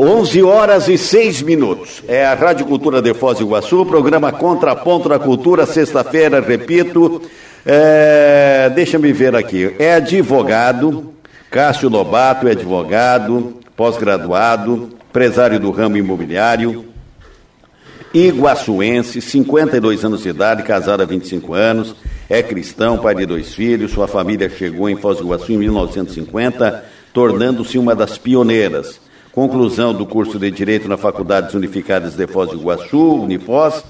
11 horas e 6 minutos. É a Rádio Cultura de Foz do Iguaçu, programa Contraponto da Cultura, sexta-feira, repito. É, Deixa-me ver aqui. É advogado, Cássio Lobato é advogado, pós-graduado, empresário do ramo imobiliário, iguaçuense, 52 anos de idade, casado há 25 anos, é cristão, pai de dois filhos, sua família chegou em Foz do Iguaçu em 1950, tornando-se uma das pioneiras. Conclusão do curso de Direito na Faculdades Unificadas de Foz do Iguaçu, Unifoz,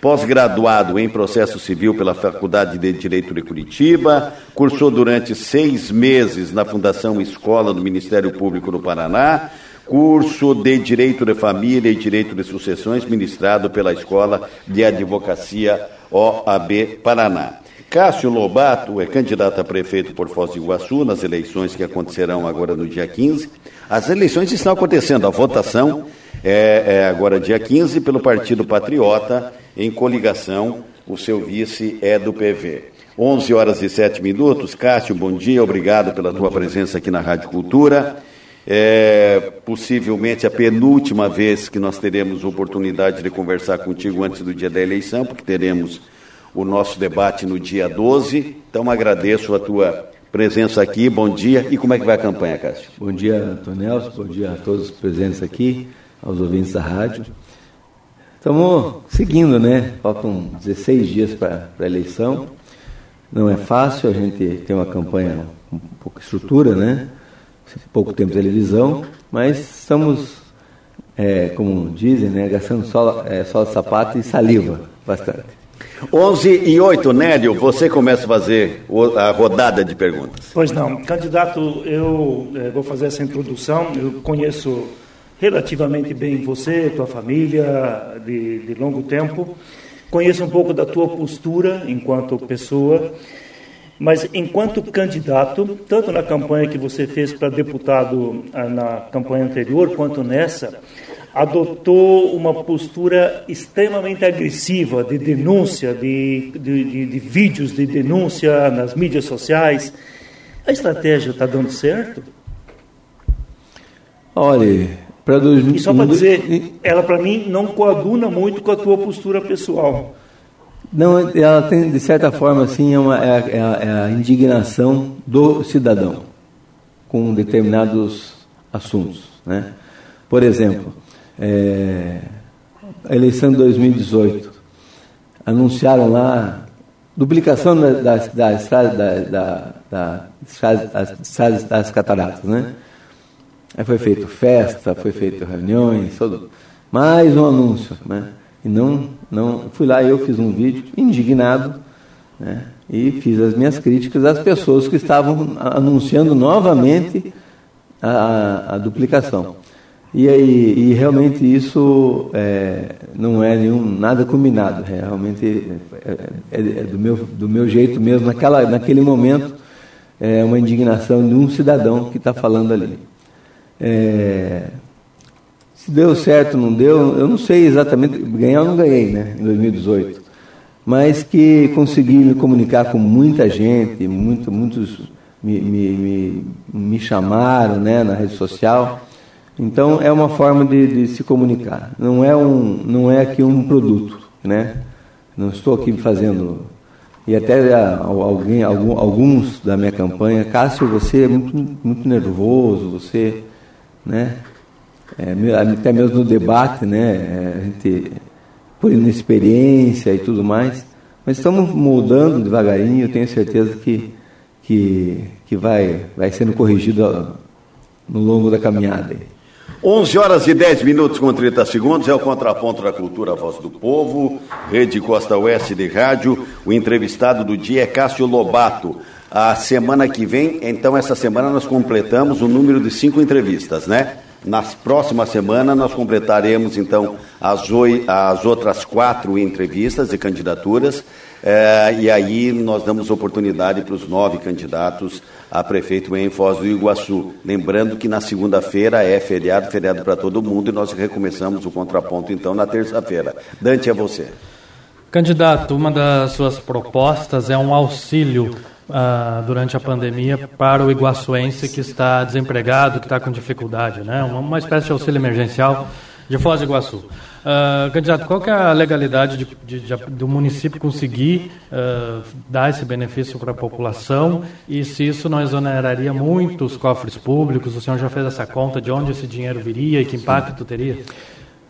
pós-graduado em processo civil pela Faculdade de Direito de Curitiba, cursou durante seis meses na Fundação Escola do Ministério Público do Paraná, curso de Direito de Família e Direito de Sucessões, ministrado pela Escola de Advocacia OAB Paraná. Cássio Lobato é candidato a prefeito por Foz do Iguaçu nas eleições que acontecerão agora no dia 15. As eleições estão acontecendo, a votação é, é agora dia 15 pelo Partido Patriota, em coligação, o seu vice é do PV. 11 horas e 7 minutos. Cássio, bom dia, obrigado pela tua presença aqui na Rádio Cultura. É possivelmente a penúltima vez que nós teremos oportunidade de conversar contigo antes do dia da eleição, porque teremos o nosso debate no dia 12. Então agradeço a tua presença aqui. Bom dia. E como é que vai a campanha, Cássio? Bom dia, Antonelson. Bom dia a todos os presentes aqui, aos ouvintes da rádio. Estamos seguindo, né? Faltam 16 dias para a eleição. Não é fácil, a gente tem uma campanha com pouca estrutura, né? pouco tempo de televisão, mas estamos, é, como dizem, né, gastando só, é, só sapato e saliva bastante. 11 e 8, Nélio, você começa a fazer a rodada de perguntas. Pois não, candidato, eu é, vou fazer essa introdução. Eu conheço relativamente bem você, tua família, de, de longo tempo. Conheço um pouco da tua postura enquanto pessoa. Mas enquanto candidato, tanto na campanha que você fez para deputado ah, na campanha anterior, quanto nessa, adotou uma postura extremamente agressiva de denúncia, de, de, de, de vídeos de denúncia nas mídias sociais. A estratégia está dando certo? Olha, para 2000... E só para dizer, ela para mim não coaduna muito com a tua postura pessoal. Não, ela tem, de certa forma, assim, é, uma, é, é, a, é a indignação do cidadão com determinados assuntos. Né? Por exemplo, é, a eleição de 2018, anunciaram lá duplicação das, das, das, das, das cataratas, né? Aí foi feito festa, foi feito reuniões, todo, mais um anúncio, né? E não, não fui lá eu fiz um vídeo indignado, né? E fiz as minhas críticas às pessoas que estavam anunciando novamente a, a duplicação. E, aí, e realmente isso é, não é nenhum, nada combinado, é, realmente é, é, é, do, meu, do meu jeito mesmo, naquela, naquele momento, é uma indignação de um cidadão que está falando ali. É, se deu certo, não deu, eu não sei exatamente, ganhar ou não ganhei, né, em 2018. Mas que consegui me comunicar com muita gente, muito, muitos me, me, me, me chamaram né, na rede social. Então é uma forma de, de, se comunicar. Não é um, não é aqui um produto, né? Não estou aqui fazendo e até alguém, algum, alguns da minha campanha, Cássio, você é muito, muito nervoso, você, né? é, até mesmo no debate, né, é, a gente por inexperiência e tudo mais, mas estamos mudando devagarinho, eu tenho certeza que, que, que vai, vai sendo corrigido no longo da caminhada. 11 horas e 10 minutos com 30 segundos, é o contraponto da cultura Voz do Povo, Rede Costa Oeste de Rádio. O entrevistado do dia é Cássio Lobato. A semana que vem, então, essa semana nós completamos o número de cinco entrevistas, né? Nas próximas semanas nós completaremos então as, oi, as outras quatro entrevistas e candidaturas é, e aí nós damos oportunidade para os nove candidatos a prefeito em Foz do Iguaçu. Lembrando que na segunda-feira é feriado, feriado para todo mundo e nós recomeçamos o contraponto então na terça-feira. Dante, é você. Candidato, uma das suas propostas é um auxílio uh, durante a pandemia para o iguaçuense que está desempregado, que está com dificuldade, né? uma, uma espécie de auxílio emergencial de Foz do Iguaçu. Uh, candidato, qual que é a legalidade de, de, de, do município conseguir uh, dar esse benefício para a população e se isso não exoneraria muito os cofres públicos? O senhor já fez essa conta de onde esse dinheiro viria e que impacto teria?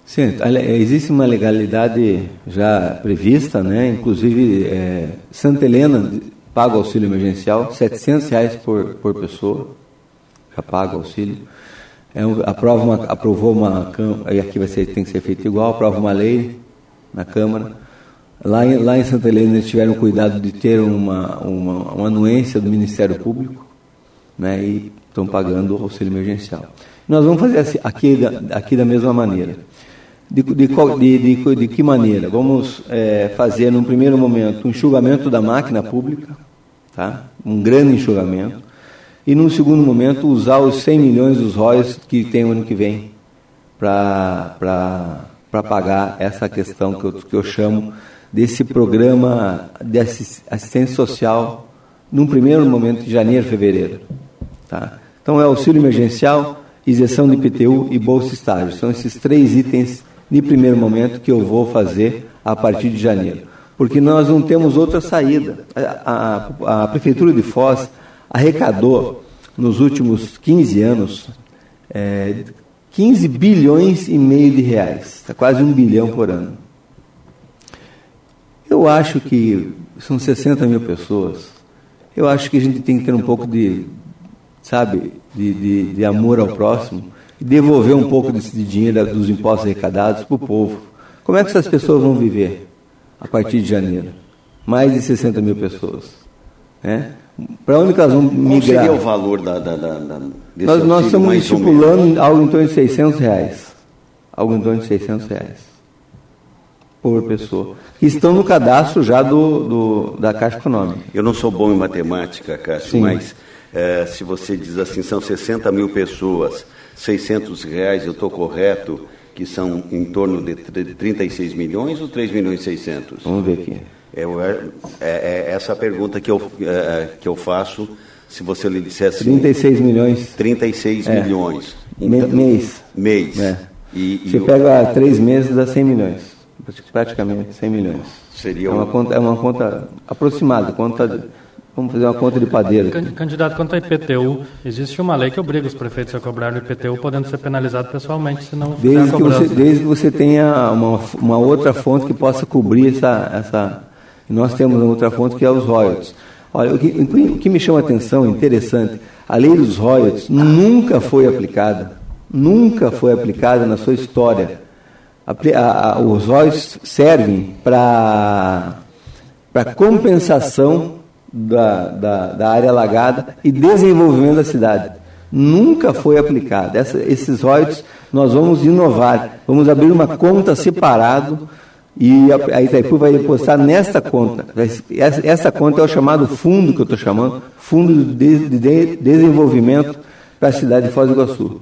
Sim, existe uma legalidade já prevista, né? inclusive é, Santa Helena paga o auxílio emergencial, 700 reais por, por pessoa, já paga o auxílio. É, aprova uma, aprovou uma, aí aqui vai ser, tem que ser feito igual, aprova uma lei na Câmara. Lá em, lá em Santa Helena eles tiveram cuidado de ter uma, uma, uma anuência do Ministério Público né, e estão pagando o auxílio emergencial. Nós vamos fazer assim, aqui, da, aqui da mesma maneira. De, de, de, de que maneira? Vamos é, fazer, num primeiro momento, um enxugamento da máquina pública, tá? um grande enxugamento e, num segundo momento, usar os 100 milhões dos royalties que tem o ano que vem para pagar essa questão que eu, que eu chamo desse programa de assistência social num primeiro momento de janeiro, fevereiro. Tá? Então, é auxílio emergencial, isenção de IPTU e bolsa estágio. São esses três itens de primeiro momento que eu vou fazer a partir de janeiro. Porque nós não temos outra saída. A, a, a Prefeitura de Foz arrecadou nos últimos 15 anos é, 15 bilhões e meio de reais, está quase um bilhão por ano. Eu acho que são 60 mil pessoas. Eu acho que a gente tem que ter um pouco de, sabe, de, de, de amor ao próximo e devolver um pouco desse dinheiro dos impostos arrecadados para o povo. Como é que essas pessoas vão viver a partir de janeiro? Mais de 60 mil pessoas. Né? Para onde elas vão migrar? Qual seria o valor da, da, da, da desse Nós, nós estamos estipulando algo em torno de 600 reais. Algo em torno de 600 reais por pessoa. Que estão no cadastro já do, do, da Caixa Econômica. Eu não sou bom em matemática, Cássio, Sim. mas é, se você diz assim, são 60 mil pessoas, 600 reais, eu estou correto, que são em torno de 36 milhões ou 3 milhões e 600? Vamos ver aqui. Eu, é, é, é essa pergunta que eu, é, que eu faço, se você lhe dissesse... 36 milhões. 36 é. milhões. Então, mês. Mês. É. E, você pega três meses, dá 100 milhões. Praticamente 100 milhões. Seria é uma, conta, é uma conta aproximada, conta... Vamos fazer uma conta de padeiro. Candidato, quanto ao IPTU, existe uma lei que obriga os prefeitos a cobrar o IPTU, podendo ser penalizado pessoalmente se não desde que você Desde que você tenha uma, uma outra fonte que possa cobrir essa, essa, nós temos uma outra fonte que é os royalties. Olha, o que, o que me chama a atenção, interessante, a lei dos royalties nunca foi aplicada, nunca foi aplicada na sua história. A, a, a, os royalties servem para compensação da, da, da, área alagada e desenvolvimento da cidade. Nunca foi aplicada. Esses royalties nós vamos inovar, vamos abrir uma conta separado e a, Itaipu vai depositar nesta conta. Essa, essa conta é o chamado fundo que eu estou chamando, Fundo de, de Desenvolvimento para a cidade de Foz do Iguaçu.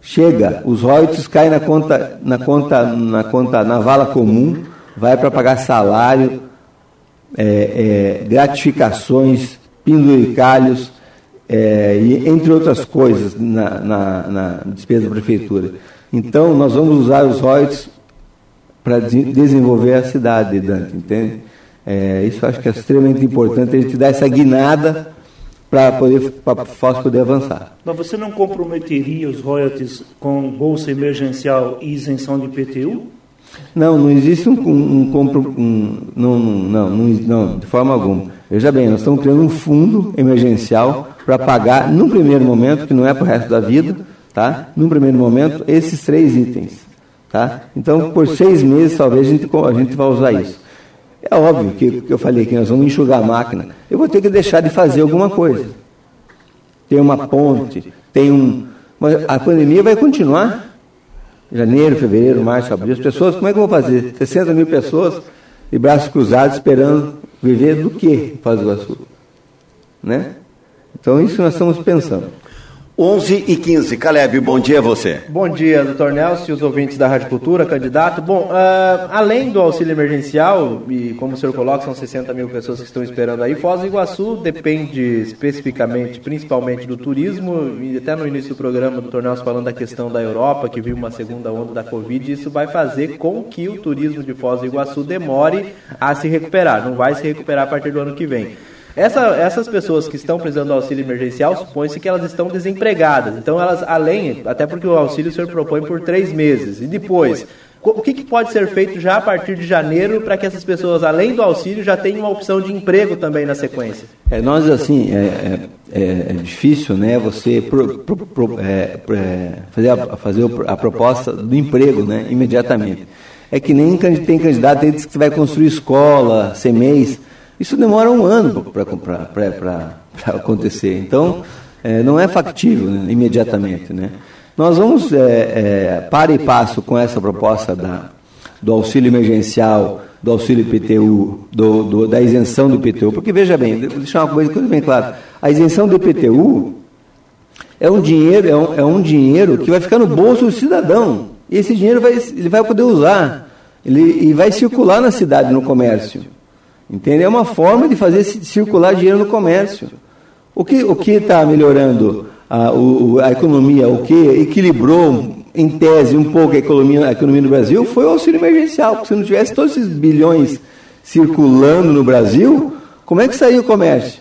Chega, os royalties caem na conta, na conta, na conta, na vala comum, vai para pagar salário, é, é, gratificações, penduricalhos, é, e, entre outras coisas, na, na, na despesa da prefeitura. Então, nós vamos usar os royalties para de desenvolver a cidade, Dante, entende? É, isso eu acho que é extremamente importante a gente dar essa guinada para poder para Foz poder avançar. Mas você não comprometeria os royalties com bolsa emergencial e isenção de IPTU? Não, não existe um, um, um, um não, não, não, não, de forma alguma. Veja bem, nós estamos criando um fundo emergencial para pagar, num primeiro momento, que não é para o resto da vida, tá? Num primeiro momento, esses três itens. Tá? Então, por seis meses, talvez a gente, a gente vá usar isso. É óbvio que, que eu falei que nós vamos enxugar a máquina. Eu vou ter que deixar de fazer alguma coisa. Tem uma ponte, tem um. Mas a pandemia vai continuar. Janeiro, fevereiro, março, abril. As pessoas, como é que eu vou fazer? 60 mil pessoas de braços cruzados esperando viver do que Faz do Iguaçu? Né? Então, isso nós estamos pensando. 11 e 15. Caleb, bom dia a você. Bom dia, doutor Nelson e os ouvintes da Rádio Cultura, candidato. Bom, uh, além do auxílio emergencial, e como o senhor coloca, são 60 mil pessoas que estão esperando aí, Foz do Iguaçu depende especificamente, principalmente do turismo, e até no início do programa, o doutor Nelson falando da questão da Europa, que viu uma segunda onda da Covid, isso vai fazer com que o turismo de Foz do Iguaçu demore a se recuperar, não vai se recuperar a partir do ano que vem. Essa, essas pessoas que estão precisando do auxílio emergencial, supõe-se que elas estão desempregadas. Então, elas, além, até porque o auxílio o senhor propõe por três meses. E depois, o que, que, pode ser feito já a partir de janeiro para que essas pessoas, além do auxílio, já tenham uma opção de emprego também na sequência? É, nós, assim, é, é, é difícil né, você pro, pro, pro, é, é, fazer, a, fazer a proposta do emprego né, imediatamente. É que nem tem candidato que vai construir escola, CMEs. Isso demora um ano para acontecer. Então, é, não é factível né, imediatamente. Né? Nós vamos, é, é, para e passo com essa proposta da, do auxílio emergencial, do auxílio IPTU, do, do, da isenção do IPTU, porque veja bem, deixar uma coisa, coisa bem clara, a isenção do IPTU é um dinheiro, é um, é um dinheiro que vai ficar no bolso do cidadão. E esse dinheiro vai, ele vai poder usar, ele, e vai circular na cidade, no comércio. Entende? É uma forma de fazer circular dinheiro no comércio. O que o está melhorando a, o, a economia, o que equilibrou, em tese, um pouco a economia, a economia no Brasil foi o auxílio emergencial. Porque se não tivesse todos esses bilhões circulando no Brasil, como é que saiu o comércio?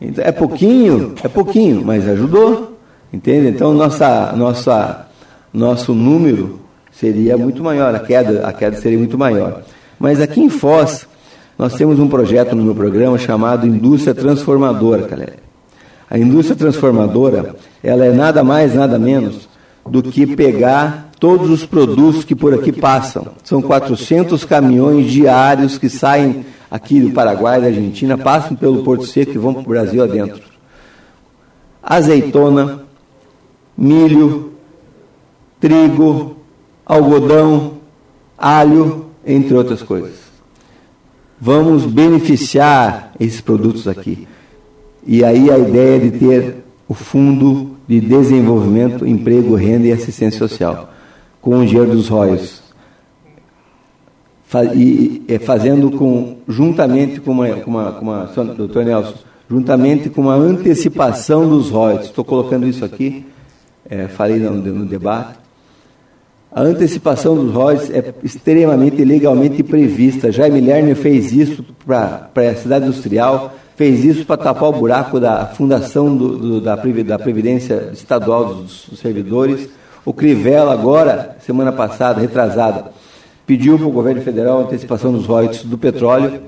Então, é pouquinho, é pouquinho, mas ajudou. Entende? Então, nossa, nossa, nosso número seria muito maior, a queda, a queda seria muito maior. Mas aqui em Foz, nós temos um projeto no meu programa chamado Indústria Transformadora, galera. A indústria transformadora, ela é nada mais, nada menos do que pegar todos os produtos que por aqui passam. São 400 caminhões diários que saem aqui do Paraguai, da Argentina, passam pelo Porto Seco e vão para o Brasil adentro. Azeitona, milho, trigo, algodão, alho, entre outras coisas vamos beneficiar esses produtos aqui. E aí a ideia de ter o Fundo de Desenvolvimento, Emprego, Renda e Assistência Social, com o dinheiro dos royalties. E fazendo com, juntamente com uma, com uma, com uma doutor Nelson, juntamente com uma antecipação dos royalties. Estou colocando isso aqui, é, falei no, no debate, a antecipação dos royalties é extremamente legalmente prevista. Jaime Lerner fez isso para a cidade industrial, fez isso para tapar o buraco da fundação do, do, da, da Previdência Estadual dos, dos Servidores. O Crivella, agora, semana passada, retrasada, pediu para o governo federal a antecipação dos royalties do petróleo.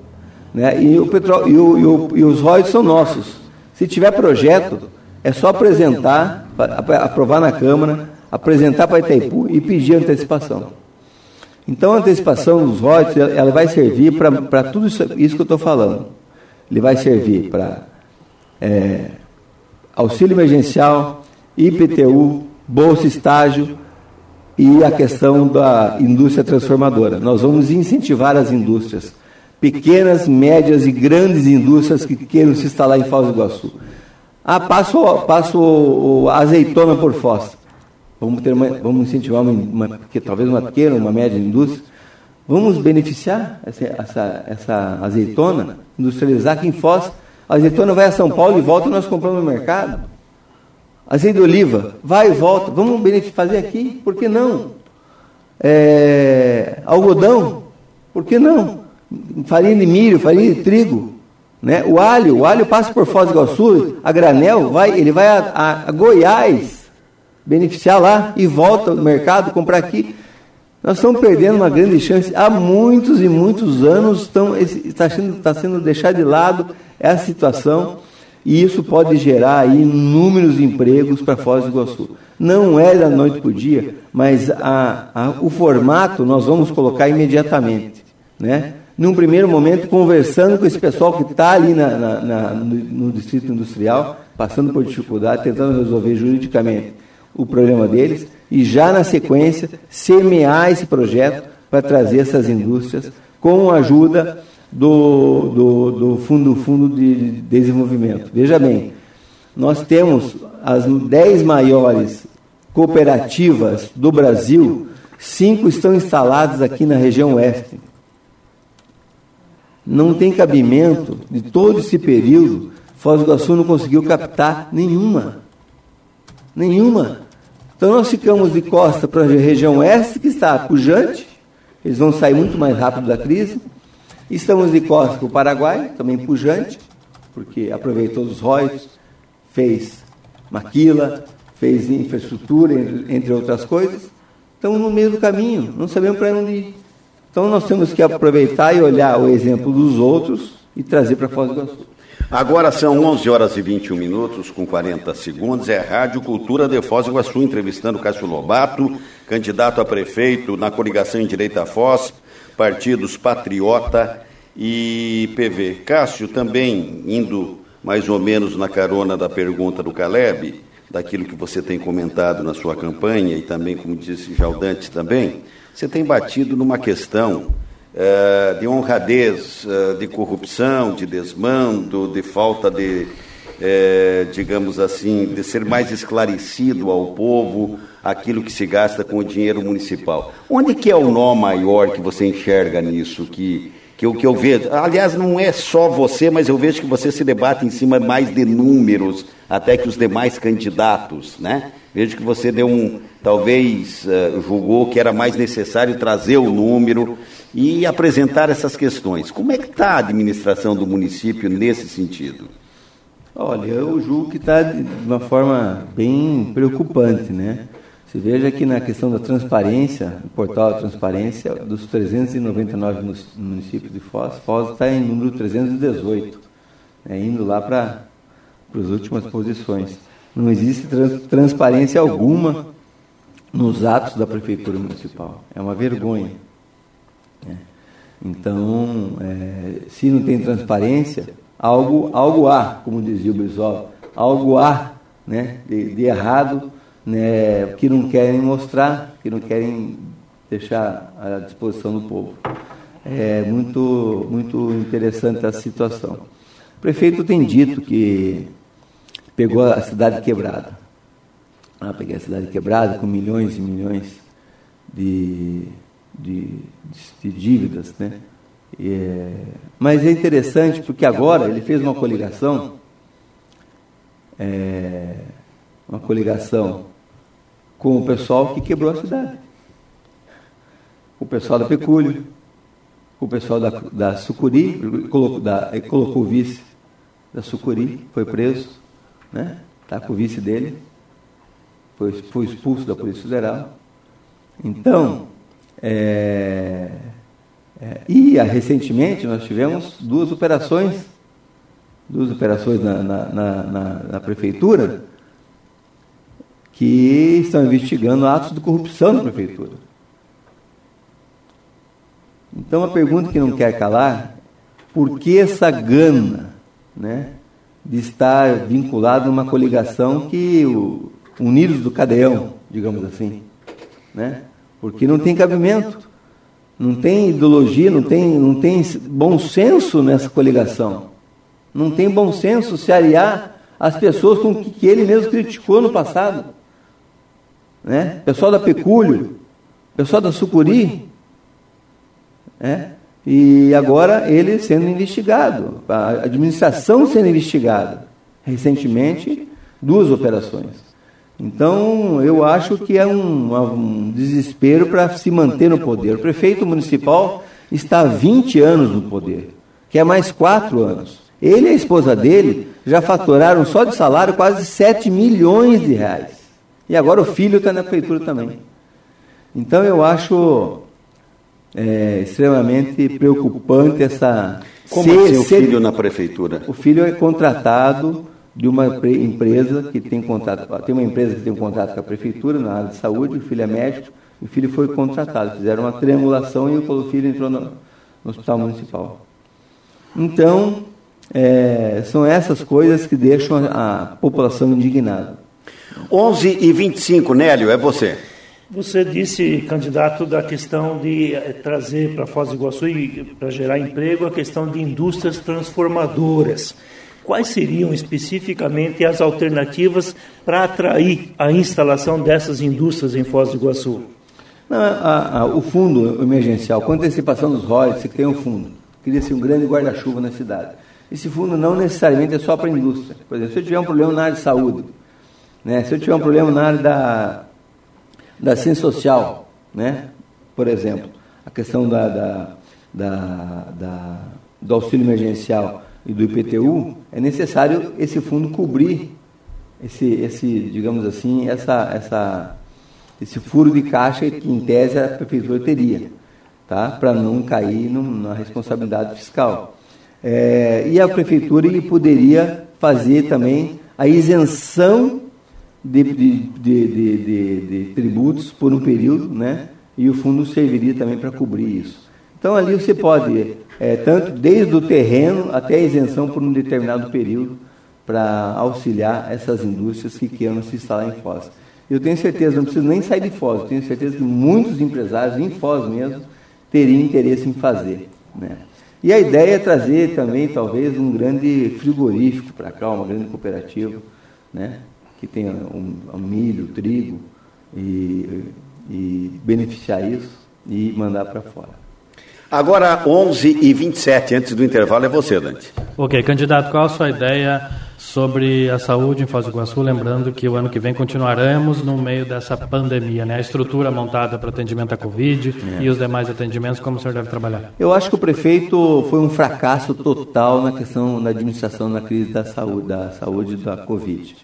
Né? E, o petróleo, e, o, e, o, e os royalties são nossos. Se tiver projeto, é só apresentar, aprovar na Câmara apresentar para Itaipu e pedir antecipação. Então, a antecipação dos royalties ela vai servir para tudo isso, isso que eu estou falando. Ele vai servir para é, auxílio emergencial, IPTU, bolsa estágio e a questão da indústria transformadora. Nós vamos incentivar as indústrias, pequenas, médias e grandes indústrias que queiram se instalar em Foz do Iguaçu. Ah, passo, passo azeitona por Foz vamos, ter uma, vamos incentivar uma, uma, talvez uma pequena, uma média indústria, vamos beneficiar essa, essa, essa azeitona, industrializar aqui em Foz. A azeitona vai a São Paulo e volta e nós compramos no mercado. Azeite de oliva, vai e volta, vamos fazer aqui, por que não? É, algodão, por que não? Farinha de milho, farinha de trigo, né? O alho, o alho passa por Foz do Iguaçu, a granel, vai, ele vai a, a, a Goiás, beneficiar lá e volta no mercado, comprar aqui. Nós estamos perdendo uma grande chance. Há muitos e muitos anos estão, está, sendo, está sendo deixado de lado essa situação e isso pode gerar aí inúmeros empregos para Foz do Iguaçu. Não é da noite para o dia, mas a, a, o formato nós vamos colocar imediatamente. Né? Num primeiro momento, conversando com esse pessoal que está ali na, na, na, no, no distrito industrial, passando por dificuldade, tentando resolver juridicamente o problema deles e já na sequência semear esse projeto para trazer essas indústrias com a ajuda do, do, do fundo, fundo de desenvolvimento. Veja bem, nós temos as 10 maiores cooperativas do Brasil, cinco estão instaladas aqui na região oeste. Não tem cabimento de todo esse período, Foz do Iguaçu não conseguiu captar nenhuma. Nenhuma. Então nós ficamos de costa para a região oeste, que está pujante, eles vão sair muito mais rápido da crise. Estamos de costa para o Paraguai, também pujante, porque aproveitou os royalties, fez maquila, fez infraestrutura, entre outras coisas. Estamos no meio do caminho, não sabemos para onde ir. Então nós temos que aproveitar e olhar o exemplo dos outros e trazer para Foz do Iguaçu. Agora são 11 horas e 21 minutos, com 40 segundos. É Rádio Cultura de Foz do Iguaçu, entrevistando Cássio Lobato, candidato a prefeito na coligação em Direita Foz, partidos Patriota e PV. Cássio, também indo mais ou menos na carona da pergunta do Caleb, daquilo que você tem comentado na sua campanha e também, como disse Jaldante também, você tem batido numa questão de honradez, uh, de corrupção, de desmando, de falta de, uh, digamos assim, de ser mais esclarecido ao povo aquilo que se gasta com o dinheiro municipal. Onde que é o nó maior que você enxerga nisso, que que o que eu vejo, aliás, não é só você, mas eu vejo que você se debate em cima mais de números, até que os demais candidatos, né? Vejo que você deu um, talvez julgou que era mais necessário trazer o número e apresentar essas questões. Como é que está a administração do município nesse sentido? Olha, eu julgo que está de uma forma bem preocupante, né? Se veja que na questão da transparência, o portal da transparência, dos 399 municípios de Foz, Foz está em número 318, né, indo lá para as últimas posições. Não existe trans, transparência alguma nos atos da Prefeitura Municipal. É uma vergonha. Né? Então, é, se não tem transparência, algo, algo há, como dizia o Brizola, algo há né, de, de errado né, que não querem mostrar, que não querem deixar à disposição do povo. É muito, muito interessante a situação. O prefeito tem dito que pegou a cidade quebrada. Ah, peguei a cidade quebrada com milhões e milhões de, de, de dívidas, né? É, mas é interessante porque agora ele fez uma coligação, é, uma coligação com o pessoal que quebrou a cidade. O pessoal da Pecúlio, o pessoal da, da Sucuri, colocou, da, colocou o vice da Sucuri, foi preso, né? Está com o vice dele, foi, foi expulso da Polícia Federal. Então, é, é, e recentemente nós tivemos duas operações, duas operações na, na, na, na prefeitura, que estão investigando atos de corrupção na prefeitura. Então a pergunta que não quer calar, por que essa gana né, de estar vinculado a uma coligação que o Unidos do Cadeão, digamos assim, né? Porque não tem cabimento, não tem ideologia, não tem, não tem bom senso nessa coligação. Não tem bom senso se aliar às pessoas com que ele mesmo criticou no passado né? pessoal da Pecúlio, pessoal da Sucuri, né? e agora ele sendo investigado, a administração sendo investigada. Recentemente, duas operações. Então, eu acho que é um, um desespero para se manter no poder. O prefeito municipal está há 20 anos no poder, que é mais quatro anos. Ele e a esposa dele já faturaram só de salário quase 7 milhões de reais. E agora o filho está na prefeitura também. Então eu acho é, extremamente preocupante essa. Como ser, assim o filho na prefeitura? O filho é contratado de uma empresa que tem contrato, tem uma empresa que tem um contrato com a prefeitura na área de saúde, o filho é médico, o filho foi contratado, fizeram uma triangulação e o filho entrou no, no hospital municipal. Então, é, são essas coisas que deixam a população indignada. 11 e 25, Nélio, é você. Você disse, candidato, da questão de eh, trazer para Foz do Iguaçu e para gerar emprego a questão de indústrias transformadoras. Quais seriam especificamente as alternativas para atrair a instalação dessas indústrias em Foz do Iguaçu? Não, a, a, o fundo emergencial, com antecipação dos royalties, você tem um fundo. Cria-se um grande guarda-chuva na cidade. Esse fundo não necessariamente é só para a indústria. Por exemplo, se eu tiver um problema na área de saúde, né, se eu tiver um problema na área da, da ciência social, né, por exemplo, a questão da, da, da, da do auxílio emergencial e do IPTU, é necessário esse fundo cobrir esse, esse digamos assim, essa, essa, esse furo de caixa que, em tese, a prefeitura teria, tá? para não cair no, na responsabilidade fiscal. É, e a prefeitura ele poderia fazer também a isenção de, de, de, de, tributos por um período, né? e o fundo serviria também para cobrir isso. Então ali você pode, é, tanto desde o terreno até a isenção por um determinado período, para auxiliar essas indústrias que queiram se instalar em Foz. Eu tenho certeza, não preciso nem sair de Foz, tenho certeza que muitos empresários, em Foz mesmo, teriam interesse em fazer. Né? E a ideia é trazer também, talvez, um grande frigorífico para cá, uma grande cooperativa, né? que tenha um, um milho, trigo, e, e beneficiar isso e mandar para fora. Agora, 11 e 27 antes do intervalo, é você, Dante. Ok, candidato, qual a sua ideia sobre a saúde em Foz do Iguaçu? Lembrando que o ano que vem continuaremos no meio dessa pandemia, né? A estrutura montada para atendimento à Covid é. e os demais atendimentos, como o senhor deve trabalhar? Eu acho que o prefeito foi um fracasso total na questão da administração na crise da saúde, da saúde da Covid.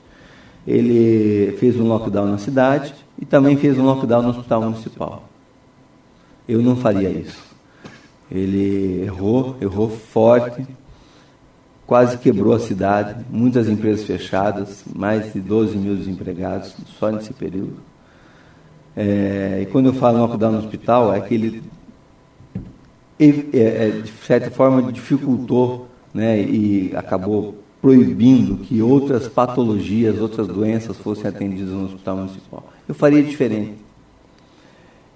Ele fez um lockdown na cidade e também fez um lockdown no hospital municipal. Eu não faria isso. Ele errou, errou forte, quase quebrou a cidade, muitas empresas fechadas, mais de 12 mil desempregados só nesse período. É, e quando eu falo lockdown no hospital, é que ele, é, é, de certa forma, dificultou né, e acabou proibindo que outras patologias, outras doenças fossem atendidas no hospital municipal. Eu faria diferente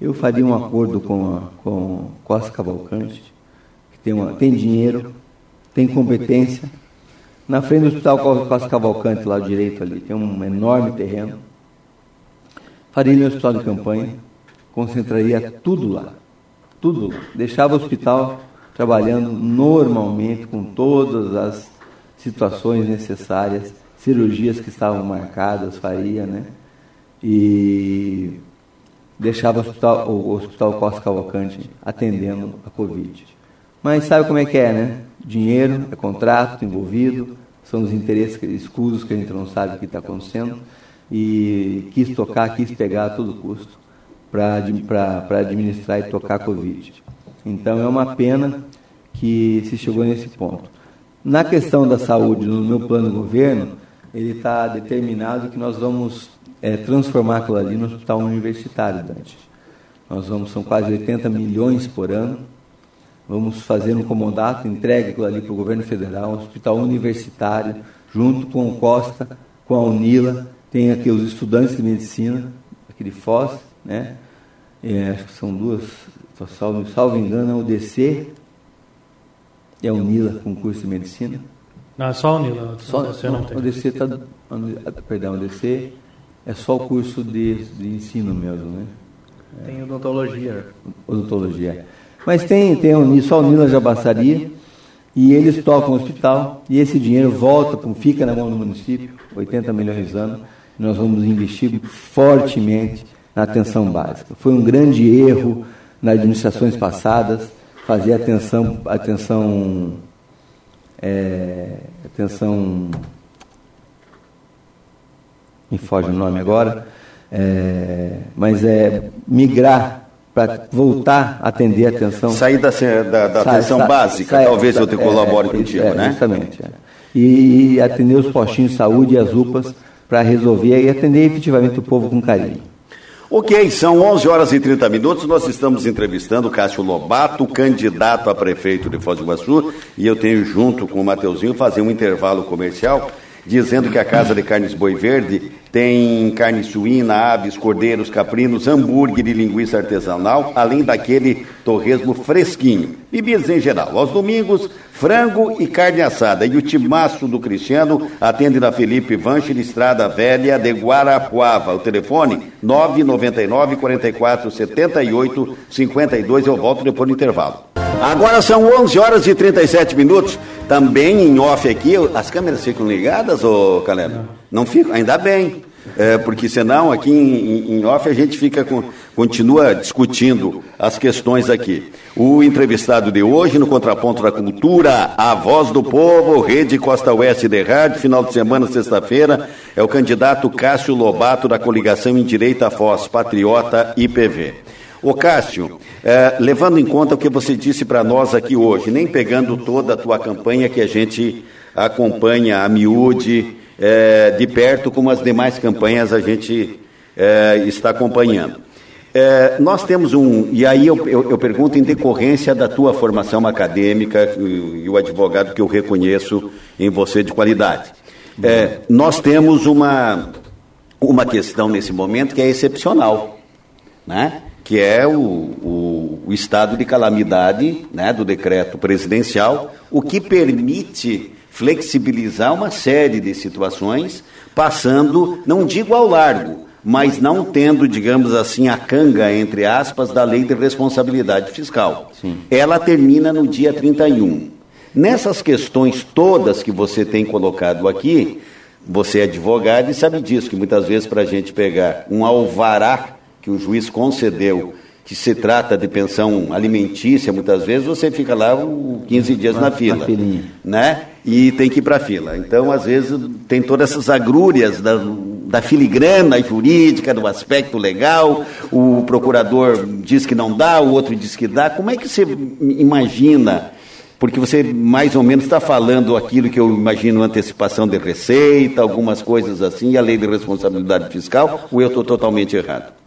eu faria um acordo com, a, com Costa Cavalcante, que tem, uma, tem dinheiro, tem competência. Na frente do Hospital Costa Cavalcante, lá direito ali, tem um enorme terreno. Faria meu hospital de campanha, concentraria tudo lá. Tudo lá. Deixava o hospital trabalhando normalmente com todas as situações necessárias, cirurgias que estavam marcadas, faria, né? E deixava o hospital, o hospital Costa Cavalcante atendendo a Covid. Mas sabe como é que é, né? Dinheiro, é contrato envolvido, são os interesses escusos que a gente não sabe o que está acontecendo, e quis tocar, quis pegar a todo custo para administrar e tocar a Covid. Então é uma pena que se chegou nesse ponto. Na questão da saúde, no meu plano de governo, ele está determinado que nós vamos é, transformar aquilo ali no hospital universitário, Dante. Nós vamos, são quase 80 milhões por ano. Vamos fazer um comodato, entregue aquilo ali para o governo federal, um hospital universitário, junto com o Costa, com a Unila, tem aqui os estudantes de medicina, aqui de Foz, né? É, acho que são duas, salvo, salvo engano, é o DC e a Unila com curso de medicina. Não, é só a Unila, só, o DC não tem. O DC está, perdão, o DC é só o curso de, de ensino mesmo, né? Tem odontologia. Odontologia. Mas tem, tem a só o Nila já bastaria, e eles tocam o hospital, e esse dinheiro volta, fica na mão do município, 80 milhões de anos, nós vamos investir fortemente na atenção básica. Foi um grande erro nas administrações passadas fazer atenção, atenção, é, atenção me foge o nome agora, é, mas é migrar para voltar a atender a atenção. Sair da, da, da atenção sa, básica, sa, talvez eu te colabore é, contigo, é, né? Justamente. É. E, e, atender os postinhos de saúde e as UPAs para resolver e atender efetivamente o povo com carinho. Ok, são 11 horas e 30 minutos. Nós estamos entrevistando o Cássio Lobato, candidato a prefeito de Foz do Iguaçu, e eu tenho junto com o Mateuzinho fazer um intervalo comercial dizendo que a Casa de Carnes Boi Verde tem carne suína, aves, cordeiros, caprinos, hambúrguer e linguiça artesanal, além daquele torresmo fresquinho. Bebidas em geral. Aos domingos, frango e carne assada. E o timaço do Cristiano atende na Felipe Vanche, Estrada Velha de Guarapuava. O telefone 999 44 78 52. Eu volto depois do intervalo. Agora são 11 horas e 37 minutos. Também em off aqui, as câmeras ficam ligadas, ô Caleb? Não, Não ficam? Ainda bem. É, porque senão aqui em, em, off a gente fica com, continua discutindo as questões aqui. O entrevistado de hoje no Contraponto da Cultura, a voz do povo, Rede Costa Oeste de Rádio, final de semana, sexta-feira, é o candidato Cássio Lobato da coligação em Direita Foz, Patriota IPV. Ô Cássio, é, levando em conta o que você disse para nós aqui hoje, nem pegando toda a tua campanha que a gente acompanha a miúde é, de perto, como as demais campanhas a gente é, está acompanhando. É, nós temos um, e aí eu, eu, eu, pergunto em decorrência da tua formação acadêmica e, e o advogado que eu reconheço em você de qualidade. É, nós temos uma, uma questão nesse momento que é excepcional, né? Que é o, o, o estado de calamidade né, do decreto presidencial, o que permite flexibilizar uma série de situações, passando, não digo ao largo, mas não tendo, digamos assim, a canga, entre aspas, da lei de responsabilidade fiscal. Sim. Ela termina no dia 31. Nessas questões todas que você tem colocado aqui, você é advogado e sabe disso, que muitas vezes para a gente pegar um alvará que o juiz concedeu, que se trata de pensão alimentícia, muitas vezes você fica lá 15 dias na, fila, né? E tem que ir para a fila. Então, às vezes, tem todas essas agrúrias da, da filigrana jurídica, do aspecto legal, o procurador diz que não dá, o outro diz que dá. Como é que você imagina porque você mais ou menos está falando aquilo que eu imagino antecipação de receita, algumas coisas assim, e a lei de responsabilidade fiscal, ou eu estou totalmente errado?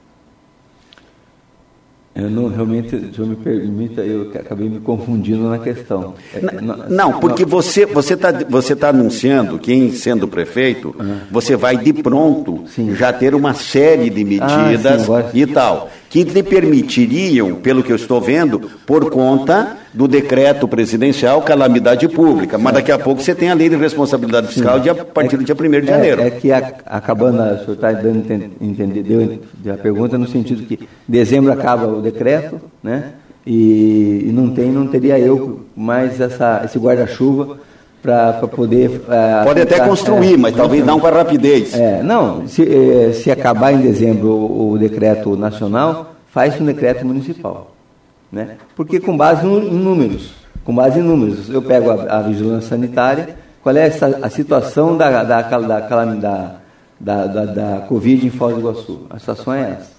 Eu não, realmente, se eu me permita, eu acabei me confundindo na questão. Não, não porque você você está você tá anunciando que, em sendo prefeito, você vai de pronto sim. já ter uma série de medidas ah, sim, e tal que lhe permitiriam, pelo que eu estou vendo, por conta do decreto presidencial calamidade pública. Mas daqui a pouco você tem a lei de responsabilidade fiscal de, a partir do dia 1 de janeiro. É, é que a, acabando, o senhor está dando entender, deu a pergunta no sentido que dezembro acaba o decreto, né? E, e não tem, não teria eu mais essa, esse guarda-chuva para poder. É, Pode até construir, é, mas talvez não com a rapidez. É, não, se, é, se acabar em dezembro o, o decreto nacional, faz um decreto municipal. Né? Porque com base no, em números, com base em números, eu pego a, a vigilância sanitária, qual é essa, a situação da, da, da, da, da, da, da Covid em Foz do Iguaçu. A situação é essa.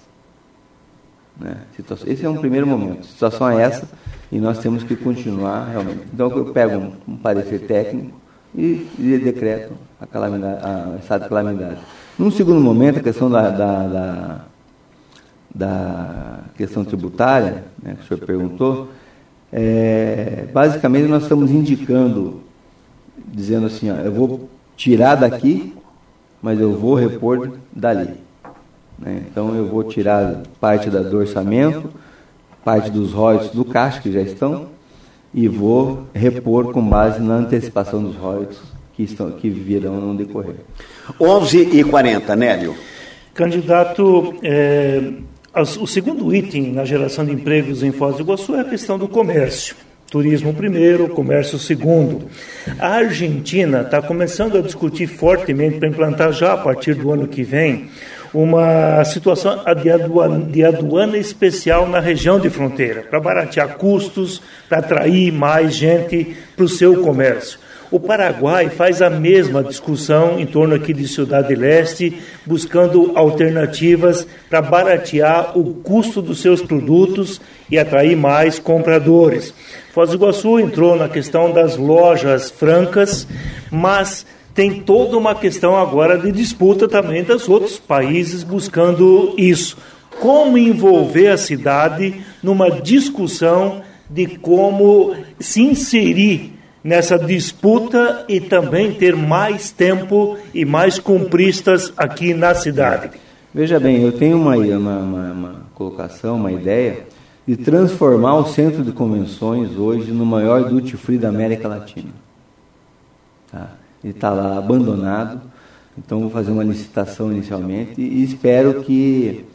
Né? Esse é um primeiro momento. A situação é essa e nós temos que continuar realmente. Então eu pego um, um parecer técnico e, e decreto a, calamidade, a estado de calamidade. Num segundo momento, a questão da, da, da, da questão tributária, né, que o senhor perguntou, é, basicamente nós estamos indicando, dizendo assim, ó, eu vou tirar daqui, mas eu vou repor dali. Né? Então eu vou tirar parte da, do orçamento, parte dos royalties do caixa que já estão e vou repor com base na antecipação dos royalties que, estão, que virão no decorrer. 11 e 40 Nélio. Candidato, é, o segundo item na geração de empregos em Foz do Iguaçu é a questão do comércio. Turismo primeiro, comércio segundo. A Argentina está começando a discutir fortemente para implantar já a partir do ano que vem uma situação de aduana, de aduana especial na região de fronteira, para baratear custos, para atrair mais gente para o seu comércio. O Paraguai faz a mesma discussão em torno aqui de Cidade Leste, buscando alternativas para baratear o custo dos seus produtos e atrair mais compradores. Foz do Iguaçu entrou na questão das lojas francas, mas tem toda uma questão agora de disputa também dos outros países buscando isso. Como envolver a cidade numa discussão de como se inserir nessa disputa e também ter mais tempo e mais cumpristas aqui na cidade? Veja bem, eu tenho uma, uma, uma, uma colocação, uma ideia de transformar o centro de convenções hoje no maior duty free da América Latina. Tá? Ele está lá abandonado, então vou fazer uma licitação inicialmente e espero que,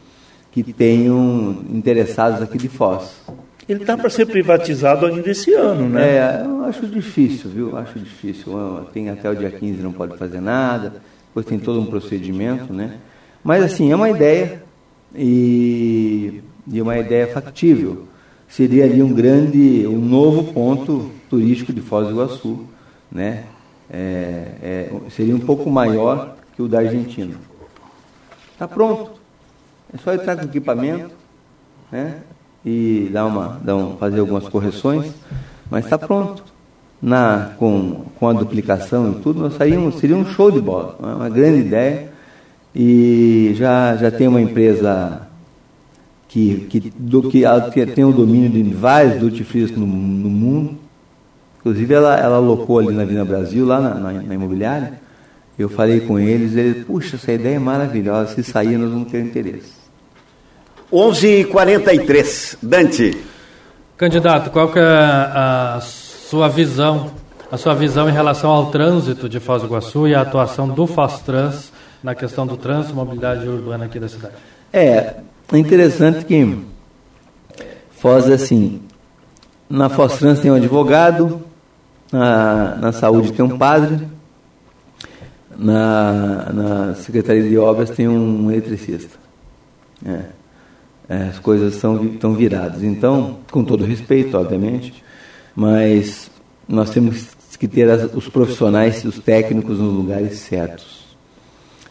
que tenham interessados aqui de Foz. Ele está para ser privatizado ainda esse ano, né? É, eu acho difícil, viu? Acho difícil. Tem até o dia 15 não pode fazer nada, depois tem todo um procedimento, né? Mas assim, é uma ideia e, e uma ideia factível. Seria ali um grande, um novo ponto turístico de Foz do Iguaçu, né? É, é, seria um pouco maior que o da Argentina. Está pronto. É só entrar com equipamento, né? E dar uma, dar um, fazer algumas correções, mas está pronto. Na, com, com a duplicação e tudo, nós saímos, seria um show de bola, é uma grande ideia. E já, já tem uma empresa que, que, do, que tem o domínio de vários duty free no, no mundo. Inclusive, ela, ela alocou ali na Vina Brasil, lá na, na, na imobiliária. Eu falei com eles, eles, puxa, essa ideia é maravilhosa, se sair nós vamos ter interesse. 11:43. Dante. Candidato, qual que é a sua visão, a sua visão em relação ao trânsito de Foz do Iguaçu e a atuação do Fostrans na questão do trânsito e mobilidade urbana aqui da cidade? É, é interessante que Foz, assim, na Fostrans tem um advogado, na, na saúde tem um padre, na, na Secretaria de Obras tem um eletricista. É. É, as coisas estão, estão viradas. Então, com todo respeito, obviamente, mas nós temos que ter as, os profissionais, os técnicos nos lugares certos.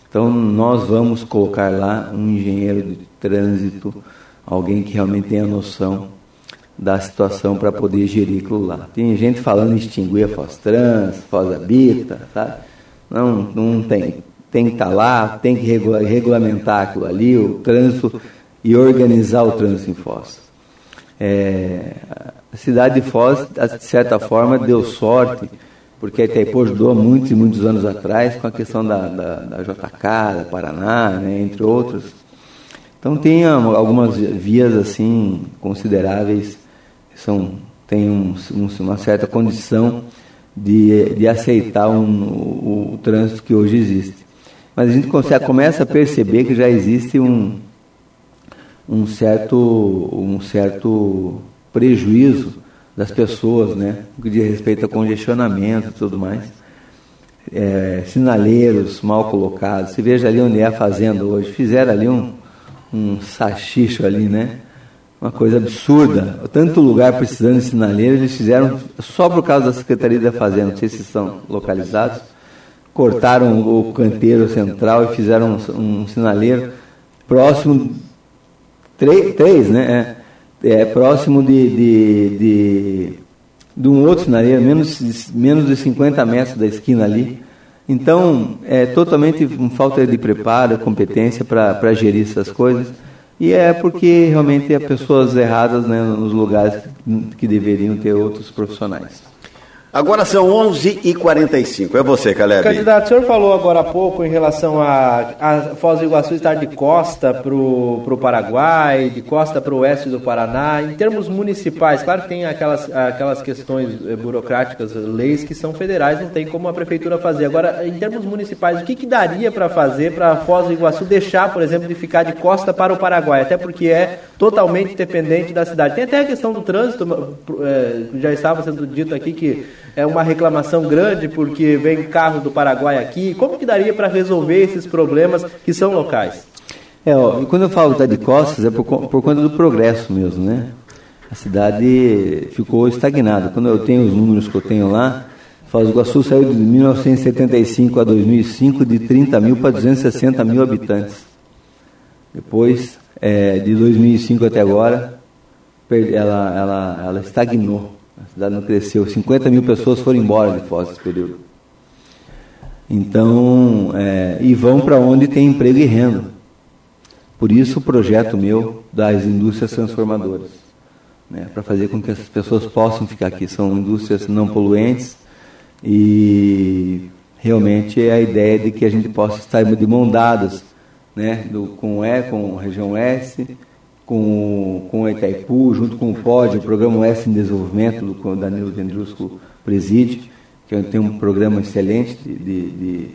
Então, nós vamos colocar lá um engenheiro de trânsito, alguém que realmente tenha noção da situação para poder gerir aquilo lá. Tem gente falando em extinguir a Fostrans, Fosabita, sabe? Não, não tem. Tem que estar tá lá, tem que regulamentar aquilo ali, o trânsito e organizar o trânsito em Foz. É, a cidade de Foz, de certa forma, deu sorte, porque a Itaipu ajudou muitos e muitos anos atrás com a questão da, da, da JK, da Paraná, né, entre outros. Então tem algumas vias assim consideráveis, são, tem um, uma certa condição de, de aceitar um, o, o, trânsito que hoje existe. Mas a gente consegue, começa a perceber que já existe um, um certo, um certo prejuízo das pessoas, né? que diz respeito a congestionamento e tudo mais. É, sinaleiros mal colocados. Se veja ali onde é a fazenda hoje. Fizeram ali um, um sachicho ali, né? Uma coisa absurda. Tanto lugar precisando de sinaleiros, eles fizeram só por causa da Secretaria da Fazenda, não sei se estão localizados. Cortaram o canteiro central e fizeram um, um sinaleiro próximo Três, três né? É, é próximo de, de, de, de, um outro sinaleiro, menos, menos de 50 metros da esquina ali. Então, é totalmente falta de preparo, competência para gerir essas coisas. E é porque realmente há pessoas erradas né, nos lugares que deveriam ter outros profissionais. Agora são 11h45. É você, Caleb. Candidato, o senhor falou agora há pouco em relação a, a Foz do Iguaçu estar de costa para o Paraguai, de costa para o oeste do Paraná. Em termos municipais, claro que tem aquelas, aquelas questões eh, burocráticas, leis que são federais, não tem como a prefeitura fazer. Agora, em termos municipais, o que, que daria para fazer para Foz do Iguaçu deixar, por exemplo, de ficar de costa para o Paraguai? Até porque é totalmente dependente da cidade. Tem até a questão do trânsito, eh, já estava sendo dito aqui que é uma reclamação grande porque vem carro do Paraguai aqui. Como que daria para resolver esses problemas que são locais? É, ó, quando eu falo da de costas é por, por conta do progresso mesmo, né? A cidade ficou estagnada. Quando eu tenho os números que eu tenho lá, Foz do Iguaçu saiu de 1975 a 2005 de 30 mil para 260 mil habitantes. Depois, é, de 2005 até agora, ela, ela, ela estagnou. A cidade não cresceu. 50 mil pessoas foram embora de Foz nesse período. Então, é, e vão para onde tem emprego e renda. Por isso o projeto meu das indústrias transformadoras. Né, para fazer com que essas pessoas possam ficar aqui. São indústrias não poluentes, E realmente é a ideia de que a gente possa estar de mão dadas, né, do, com o E, com a região S, com, com Itaipu, junto com o POD, o Programa Oeste em Desenvolvimento, do o Danilo Vendrusco preside, que tem um programa excelente de, de,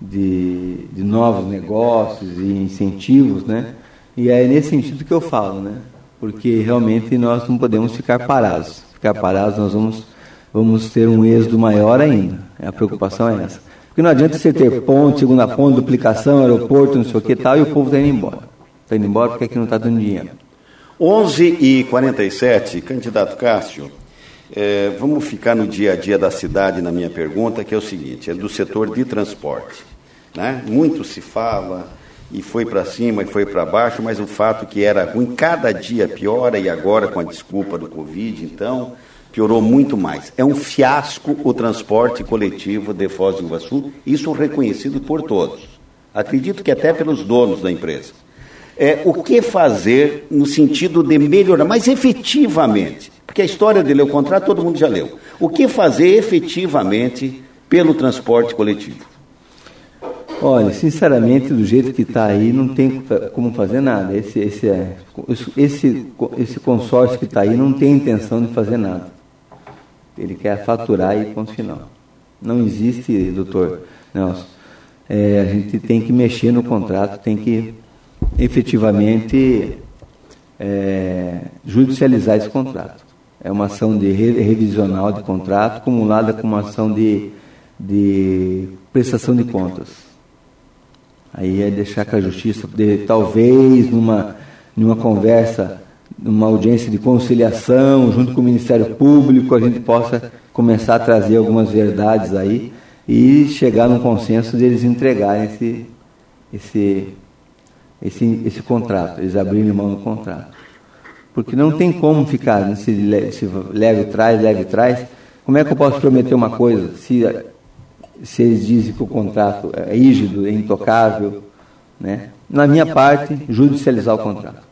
de, de, novos negócios e incentivos, né? E é nesse sentido que eu falo, né? Porque realmente nós não podemos ficar parados. Ficar parados, nós vamos, vamos ter um êxodo maior ainda. A preocupação é essa. Porque não adianta você ter ponte, segunda ponte, duplicação, aeroporto, não sei o que e tal, e o povo está indo embora. Está indo embora porque aqui não está dando dinheiro. 11 e 47, candidato Cássio, é, vamos ficar no dia a dia da cidade na minha pergunta, que é o seguinte: é do setor de transporte. Né? Muito se fala, e foi para cima e foi para baixo, mas o fato que era ruim, cada dia piora, e agora com a desculpa do Covid, então, piorou muito mais. É um fiasco o transporte coletivo de Foz do Iguaçu, isso reconhecido por todos. Acredito que até pelos donos da empresa. É, o que fazer no sentido de melhorar, mas efetivamente, porque a história de ler o contrato todo mundo já leu. O que fazer efetivamente pelo transporte coletivo? Olha, sinceramente, do jeito que está aí, não tem como fazer nada. Esse, esse, é, esse, esse consórcio que está aí não tem intenção de fazer nada. Ele quer faturar e ponto final. Não existe, doutor Nelson. É, a gente tem que mexer no contrato, tem que efetivamente é, judicializar esse contrato. É uma ação de revisional de contrato, acumulada com uma ação de, de prestação de contas. Aí é deixar que a justiça, de, talvez numa, numa conversa, numa audiência de conciliação, junto com o Ministério Público, a gente possa começar a trazer algumas verdades aí e chegar num consenso de eles entregarem esse, esse esse, esse contrato, eles abrirem mão do contrato. Porque não tem como ficar nesse se leve traz, leve traz. Como é que eu posso prometer uma coisa se, se eles dizem que o contrato é rígido, é intocável? Né? Na minha parte, judicializar o contrato.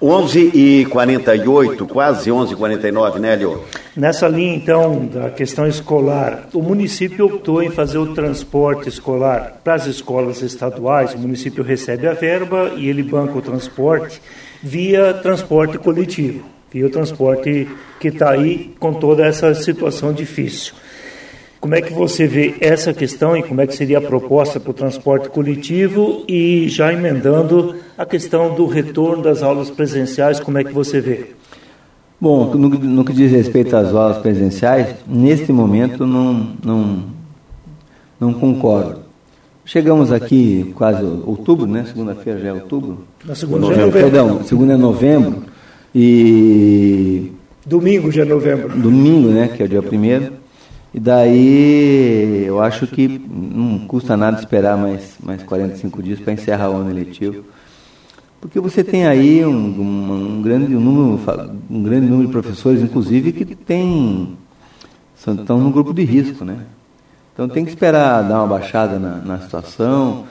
11 e 48, quase 11 e 49, né, Lio? Nessa linha, então, da questão escolar, o município optou em fazer o transporte escolar para as escolas estaduais. O município recebe a verba e ele banca o transporte via transporte coletivo, via o transporte que está aí com toda essa situação difícil. Como é que você vê essa questão e como é que seria a proposta para o transporte coletivo e já emendando a questão do retorno das aulas presenciais, como é que você vê? Bom, no, no que diz respeito às aulas presenciais, neste momento não, não, não concordo. Chegamos aqui quase outubro, né? Segunda-feira já é outubro. Na segunda novembro. já é novembro. Perdão, segunda é novembro. E. Domingo já é novembro. Domingo, né? Que é o dia primeiro. E daí eu acho que não custa nada esperar mais, mais 45 dias para encerrar o ano eletivo. Porque você tem aí um, um, um, grande, um, número, um grande número de professores, inclusive, que tem, estão no grupo de risco. Né? Então tem que esperar dar uma baixada na, na situação.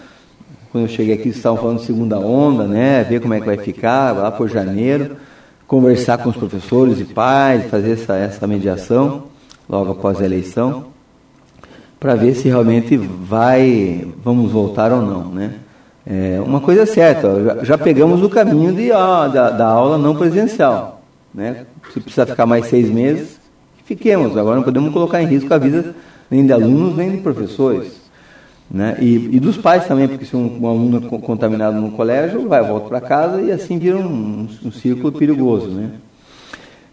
Quando eu cheguei aqui, estavam falando de segunda onda, né? ver como é que vai ficar, lá por janeiro, conversar com os professores e pais, fazer essa, essa mediação logo após a eleição, para ver se realmente vai, vamos voltar ou não, né? É, uma coisa é certa, já, já pegamos o caminho de, ó, da, da, aula não presencial, né? Se precisar ficar mais seis meses, fiquemos. Agora não podemos colocar em risco a vida nem de alunos nem de professores. Né? E, e, dos pais também, porque se um, um aluno contaminado no colégio, vai, volta para casa e assim vira um, um, círculo perigoso. Né?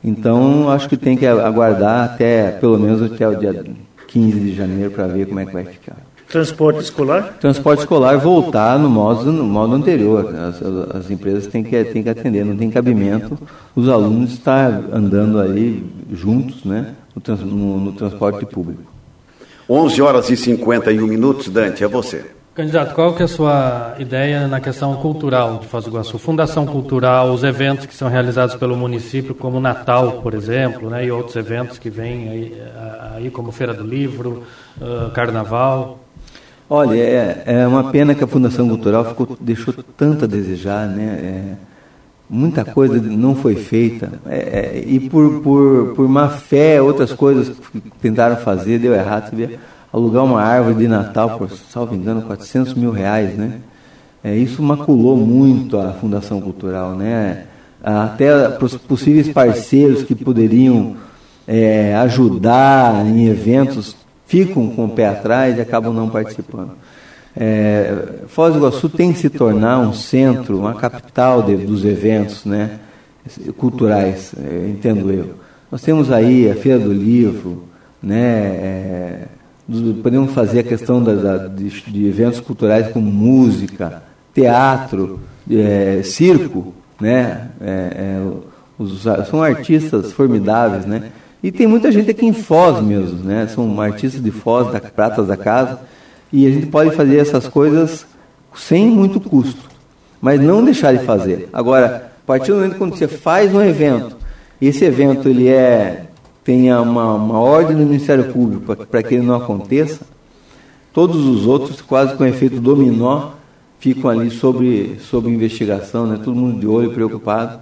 Então, acho que tem que aguardar até, pelo menos até o dia 15 de janeiro, para ver como é que vai ficar. Transporte escolar? Transporte escolar voltar no modo, no modo anterior. As, as empresas têm que, têm que atender, não tem cabimento os alunos estar andando aí juntos né, no, no, no transporte público. 11 horas e 51 minutos, Dante, é você. Candidato, qual que é a sua ideia na questão cultural de Foz do Iguaçu? Fundação cultural, os eventos que são realizados pelo município, como Natal, por exemplo, né, e outros eventos que vêm aí, aí como Feira do Livro, uh, Carnaval. Olha, é, é, uma pena que a Fundação Cultural ficou, deixou tanto a desejar, né? É, muita coisa não foi feita. É, é, e por, por, por má fé, outras coisas que tentaram fazer, deu errado. Vê, alugar uma árvore de Natal por, salvo engano, 400 mil reais, né? É, isso maculou muito a Fundação Cultural, né? Até para os possíveis parceiros que poderiam é, ajudar em eventos ficam com o pé atrás e acabam não participando. É, Foz do Iguaçu tem que se tornar um centro, uma capital de, dos eventos né, culturais, é, entendo eu. Nós temos aí a Feira do Livro, né, é, podemos fazer a questão da, da, de, de, eventos culturais como música, teatro, é, circo, né, é, é, os, são artistas formidáveis, né, e tem muita gente aqui em Foz mesmo, né, são artistas de Foz, da Pratas da Casa, e a gente pode fazer essas coisas sem muito custo, mas não deixar de fazer. Agora, a partir do momento quando você faz um evento, esse evento ele é tenha uma, uma ordem do Ministério Público para que ele não aconteça, todos os outros, quase com efeito dominó, ficam ali sobre, sobre investigação, né? todo mundo de olho, preocupado.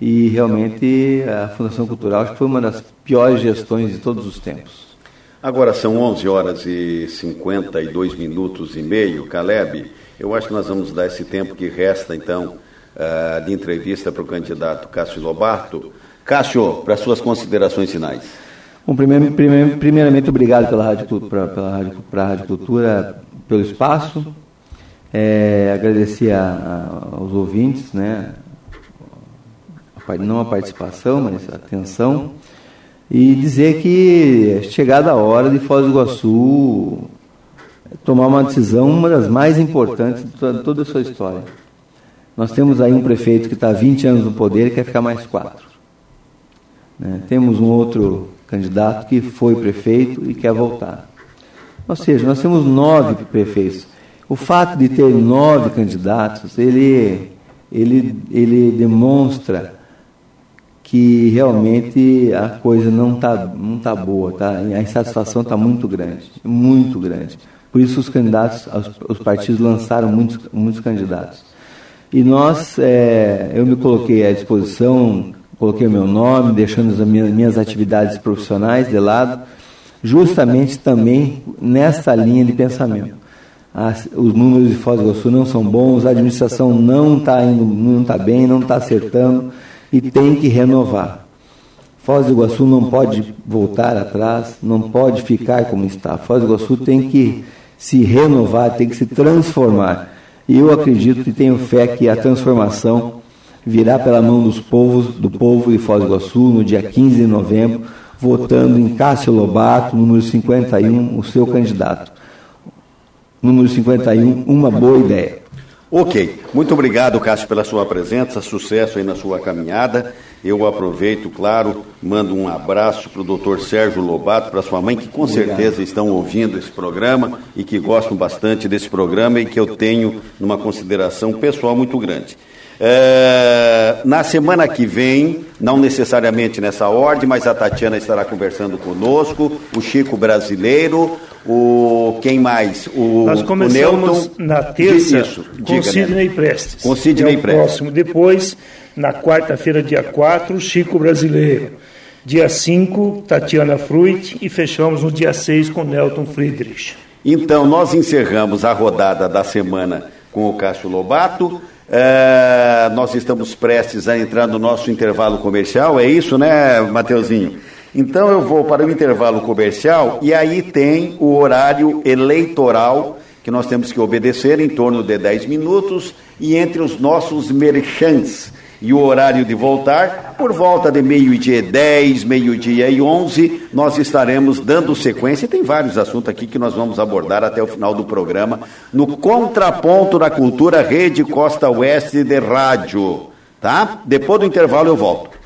E realmente a Fundação Cultural acho que foi uma das piores gestões de todos os tempos. Agora são 11 horas e 52 minutos e meio. Caleb, eu acho que nós vamos dar esse tempo que resta, então, uh, de entrevista para o candidato Cássio Lobato. Cássio, para suas considerações finais. Bom, primeiramente, obrigado pela Rádio, pra, pela Rádio, pra Rádio Cultura, pelo espaço. É, agradecer a, a, aos ouvintes, né? não a participação, mas a atenção e dizer que é chegada a hora de Foz do Iguaçu tomar uma decisão, uma das mais importantes de toda, toda a sua história. Nós temos aí um prefeito que está há 20 anos no poder e quer ficar mais quatro. Né? Temos um outro candidato que foi prefeito e quer voltar. Ou seja, nós temos nove prefeitos. O fato de ter nove candidatos, ele, ele, ele demonstra que realmente a coisa não está não tá boa, tá? a insatisfação está muito grande, muito grande. Por isso os candidatos, os partidos lançaram muitos, muitos candidatos. E nós, é, eu me coloquei à disposição, coloquei o meu nome, deixando as minhas, atividades profissionais de lado, justamente também nessa linha de pensamento. As, os números de Foz do Iguaçu não são bons, a administração não está indo, não está bem, não está acertando e tem que renovar. Foz do Iguaçu não pode voltar atrás, não pode ficar como está. Foz do Iguaçu tem que se renovar, tem que se transformar. E eu acredito e tenho fé que a transformação virá pela mão dos povos, do povo de Foz do Iguaçu no dia 15 de novembro, votando em Cássio Lobato, número 51, o seu candidato. Número 51, uma boa ideia. Ok, muito obrigado, Cássio, pela sua presença, sucesso aí na sua caminhada. Eu aproveito, claro, mando um abraço para o doutor Sérgio Lobato, para sua mãe, que com obrigado. certeza estão ouvindo esse programa e que gostam bastante desse programa e que eu tenho numa consideração pessoal muito grande. É, na semana que vem, não necessariamente nessa ordem, mas a Tatiana estará conversando conosco, o Chico Brasileiro, o quem mais? O, Nós começamos na terça isso, com diga, Sidney né? Prestes. Com Sidney é Prestes. Próximo. Depois, na quarta-feira, dia 4, Chico Brasileiro. Dia 5, Tatiana Fruit e fechamos no dia 6 com Nelton Friedrich. Então, nós encerramos a rodada da semana com o Cássio Lobato. É, nós estamos prestes a entrar no nosso intervalo comercial, é isso, né, Mateuzinho? Então eu vou para o intervalo comercial e aí tem o horário eleitoral que nós temos que obedecer em torno de 10 minutos e entre os nossos merchants e o horário de voltar, por volta de meio-dia 10, meio-dia e 11, nós estaremos dando sequência. Tem vários assuntos aqui que nós vamos abordar até o final do programa no Contraponto da Cultura Rede Costa Oeste de Rádio. Tá? Depois do intervalo eu volto.